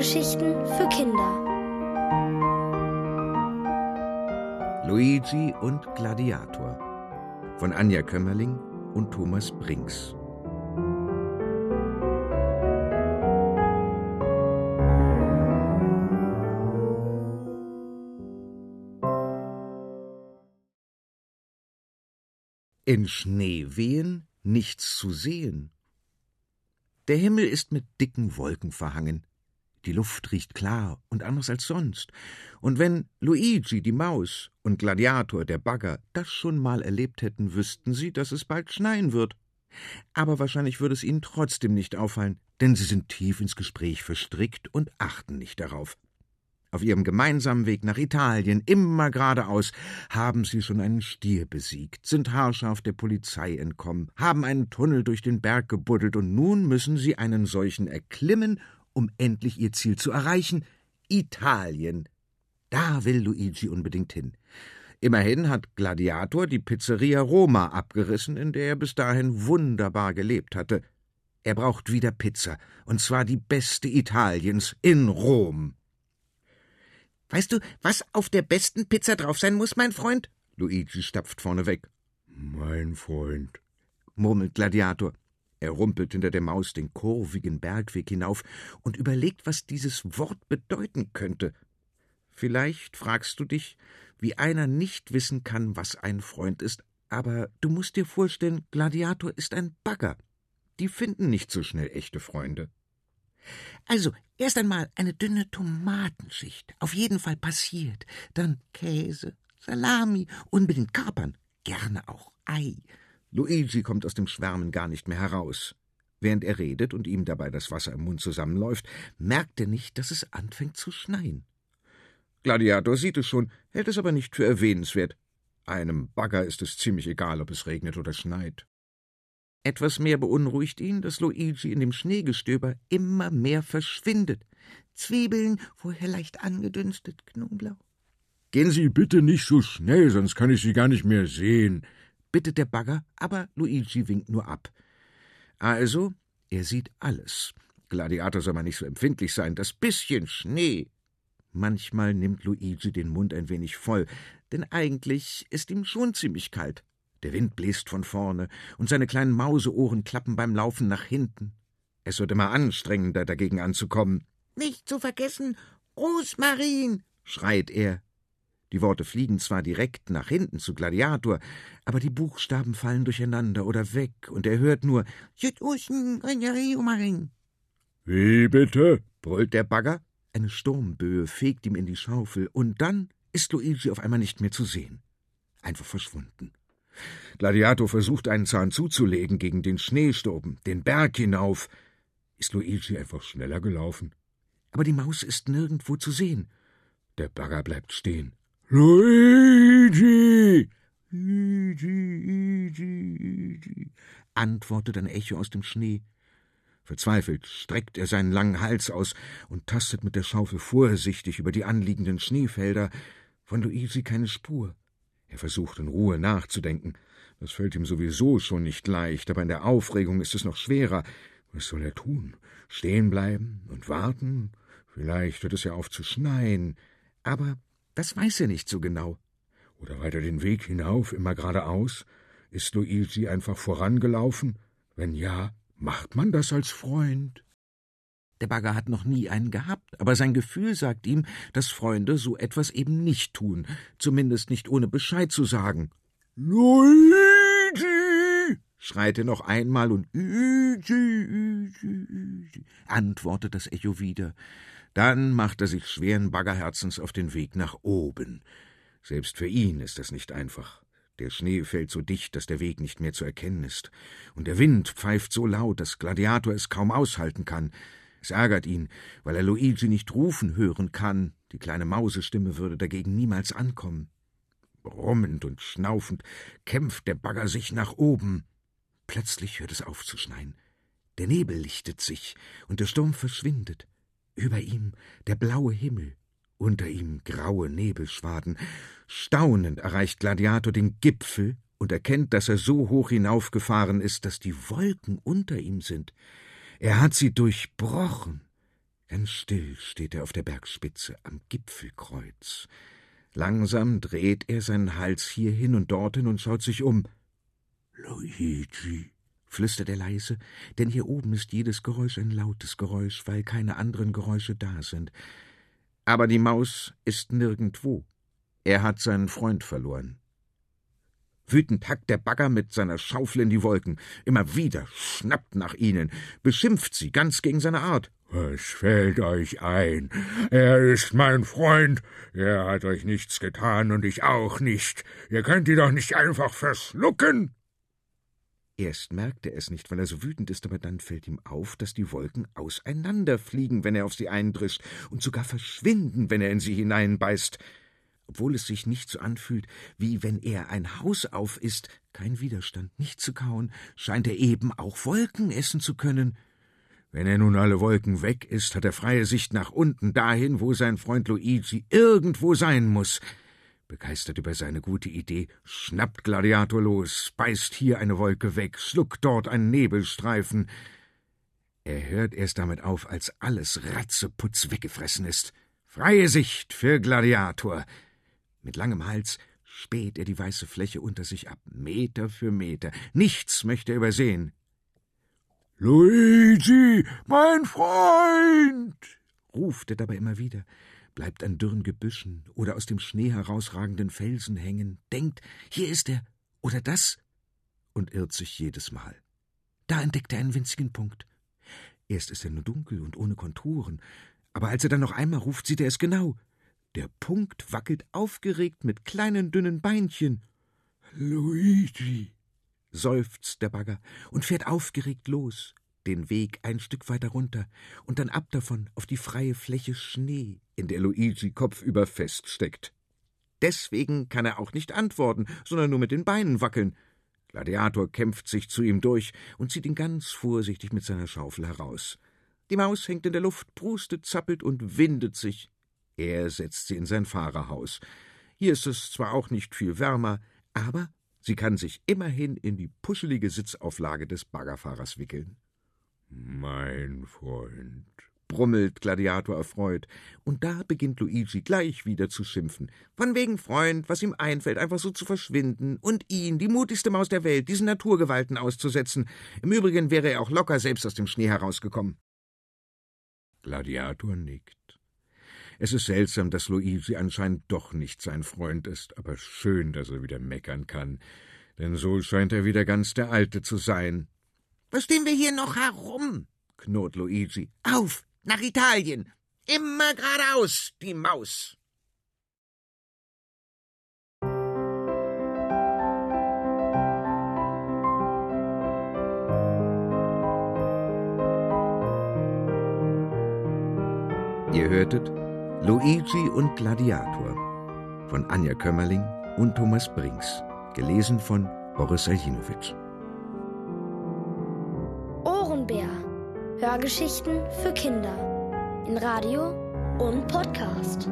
Hörgeschichten für Kinder. Luigi und Gladiator von Anja Kömmerling und Thomas Brinks. In Schneewehen nichts zu sehen. Der Himmel ist mit dicken Wolken verhangen. Die Luft riecht klar und anders als sonst. Und wenn Luigi, die Maus, und Gladiator, der Bagger, das schon mal erlebt hätten, wüssten sie, dass es bald schneien wird. Aber wahrscheinlich würde es ihnen trotzdem nicht auffallen, denn sie sind tief ins Gespräch verstrickt und achten nicht darauf. Auf ihrem gemeinsamen Weg nach Italien, immer geradeaus, haben sie schon einen Stier besiegt, sind haarscharf der Polizei entkommen, haben einen Tunnel durch den Berg gebuddelt und nun müssen sie einen solchen erklimmen, um endlich ihr Ziel zu erreichen: Italien. Da will Luigi unbedingt hin. Immerhin hat Gladiator die Pizzeria Roma abgerissen, in der er bis dahin wunderbar gelebt hatte. Er braucht wieder Pizza, und zwar die beste Italiens in Rom. Weißt du, was auf der besten Pizza drauf sein muss, mein Freund? Luigi stapft vorne weg. Mein Freund, murmelt Gladiator. Er rumpelt hinter der Maus den kurvigen Bergweg hinauf und überlegt, was dieses Wort bedeuten könnte. Vielleicht fragst du dich, wie einer nicht wissen kann, was ein Freund ist, aber du musst dir vorstellen, Gladiator ist ein Bagger. Die finden nicht so schnell echte Freunde. Also, erst einmal eine dünne Tomatenschicht, auf jeden Fall passiert, dann Käse, Salami, unbedingt Kapern, gerne auch Ei. Luigi kommt aus dem Schwärmen gar nicht mehr heraus. Während er redet und ihm dabei das Wasser im Mund zusammenläuft, merkt er nicht, dass es anfängt zu schneien. Gladiator sieht es schon, hält es aber nicht für erwähnenswert. Einem Bagger ist es ziemlich egal, ob es regnet oder schneit. Etwas mehr beunruhigt ihn, dass Luigi in dem Schneegestöber immer mehr verschwindet. Zwiebeln, vorher leicht angedünstet, Knoblauch. Gehen Sie bitte nicht so schnell, sonst kann ich Sie gar nicht mehr sehen, bittet der Bagger, aber Luigi winkt nur ab. Also, er sieht alles. Gladiator soll mal nicht so empfindlich sein. Das bisschen Schnee. Manchmal nimmt Luigi den Mund ein wenig voll, denn eigentlich ist ihm schon ziemlich kalt. Der Wind bläst von vorne, und seine kleinen Mauseohren klappen beim Laufen nach hinten. Es wird immer anstrengender, dagegen anzukommen. Nicht zu vergessen, Rosmarin, schreit er. Die Worte fliegen zwar direkt nach hinten zu Gladiator, aber die Buchstaben fallen durcheinander oder weg, und er hört nur Wie bitte? brüllt der Bagger. Eine Sturmböe fegt ihm in die Schaufel, und dann ist Luigi auf einmal nicht mehr zu sehen. Einfach verschwunden. Gladiator versucht, einen Zahn zuzulegen gegen den Schneesturm, den Berg hinauf. Ist Luigi einfach schneller gelaufen? Aber die Maus ist nirgendwo zu sehen. Der Bagger bleibt stehen. Luigi! Luigi, Luigi, Luigi, antwortet ein Echo aus dem Schnee. Verzweifelt streckt er seinen langen Hals aus und tastet mit der Schaufel vorsichtig über die anliegenden Schneefelder. Von Luigi keine Spur. Er versucht in Ruhe nachzudenken. Das fällt ihm sowieso schon nicht leicht, aber in der Aufregung ist es noch schwerer. Was soll er tun? Stehen bleiben und warten? Vielleicht hört es ja auf zu schneien. Aber das weiß er nicht so genau. Oder weiter den Weg hinauf, immer geradeaus? Ist Luigi einfach vorangelaufen? Wenn ja, macht man das als Freund? Der Bagger hat noch nie einen gehabt, aber sein Gefühl sagt ihm, dass Freunde so etwas eben nicht tun, zumindest nicht ohne Bescheid zu sagen. Luigi! Schreit er noch einmal und antwortet das Echo wieder. Dann macht er sich schweren Baggerherzens auf den Weg nach oben. Selbst für ihn ist das nicht einfach. Der Schnee fällt so dicht, dass der Weg nicht mehr zu erkennen ist. Und der Wind pfeift so laut, dass Gladiator es kaum aushalten kann. Es ärgert ihn, weil er Luigi nicht rufen hören kann, die kleine Mausestimme würde dagegen niemals ankommen. Brummend und schnaufend kämpft der Bagger sich nach oben. Plötzlich hört es auf zu schneien. Der Nebel lichtet sich und der Sturm verschwindet. Über ihm der blaue Himmel, unter ihm graue Nebelschwaden. Staunend erreicht Gladiator den Gipfel und erkennt, dass er so hoch hinaufgefahren ist, dass die Wolken unter ihm sind. Er hat sie durchbrochen. Ganz still steht er auf der Bergspitze am Gipfelkreuz. Langsam dreht er seinen Hals hierhin und dorthin und schaut sich um. Luigi, flüstert er leise, denn hier oben ist jedes Geräusch ein lautes Geräusch, weil keine anderen Geräusche da sind. Aber die Maus ist nirgendwo. Er hat seinen Freund verloren. Wütend hackt der Bagger mit seiner Schaufel in die Wolken. Immer wieder schnappt nach ihnen, beschimpft sie ganz gegen seine Art. Was fällt euch ein? Er ist mein Freund. Er hat euch nichts getan und ich auch nicht. Ihr könnt ihn doch nicht einfach verschlucken. Erst merkt er es nicht, weil er so wütend ist, aber dann fällt ihm auf, dass die Wolken auseinanderfliegen, wenn er auf sie eindrischt, und sogar verschwinden, wenn er in sie hineinbeißt. Obwohl es sich nicht so anfühlt, wie wenn er ein Haus auf ist, kein Widerstand, nicht zu kauen, scheint er eben auch Wolken essen zu können. Wenn er nun alle Wolken weg ist, hat er freie Sicht nach unten, dahin, wo sein Freund Luigi irgendwo sein muss. Begeistert über seine gute Idee, schnappt Gladiator los, beißt hier eine Wolke weg, schluckt dort einen Nebelstreifen. Er hört erst damit auf, als alles ratzeputz weggefressen ist. Freie Sicht für Gladiator. Mit langem Hals späht er die weiße Fläche unter sich ab, Meter für Meter. Nichts möchte er übersehen. Luigi, mein Freund! ruft er dabei immer wieder, bleibt an dürren Gebüschen oder aus dem Schnee herausragenden Felsen hängen, denkt, hier ist er oder das und irrt sich jedes Mal. Da entdeckt er einen winzigen Punkt. Erst ist er nur dunkel und ohne Konturen, aber als er dann noch einmal ruft, sieht er es genau. Der Punkt wackelt aufgeregt mit kleinen dünnen Beinchen. Luigi, seufzt der Bagger und fährt aufgeregt los, den Weg ein Stück weiter runter und dann ab davon auf die freie Fläche Schnee, in der Luigi kopfüber feststeckt. Deswegen kann er auch nicht antworten, sondern nur mit den Beinen wackeln. Gladiator kämpft sich zu ihm durch und zieht ihn ganz vorsichtig mit seiner Schaufel heraus. Die Maus hängt in der Luft, prustet, zappelt und windet sich. Er setzt sie in sein Fahrerhaus. Hier ist es zwar auch nicht viel wärmer, aber sie kann sich immerhin in die puschelige Sitzauflage des Baggerfahrers wickeln. Mein Freund, brummelt Gladiator erfreut, und da beginnt Luigi gleich wieder zu schimpfen. Von wegen Freund, was ihm einfällt, einfach so zu verschwinden und ihn, die mutigste Maus der Welt, diesen Naturgewalten auszusetzen. Im Übrigen wäre er auch locker selbst aus dem Schnee herausgekommen. Gladiator nickt. Es ist seltsam, dass Luigi anscheinend doch nicht sein Freund ist, aber schön, dass er wieder meckern kann, denn so scheint er wieder ganz der Alte zu sein. Was stehen wir hier noch herum? knurrt Luigi. Auf, nach Italien! Immer geradeaus, die Maus! Ihr hörtet Luigi und Gladiator von Anja Kömmerling und Thomas Brinks, gelesen von Boris Aljinovic. Ohrenbär. Hörgeschichten für Kinder in Radio und Podcast.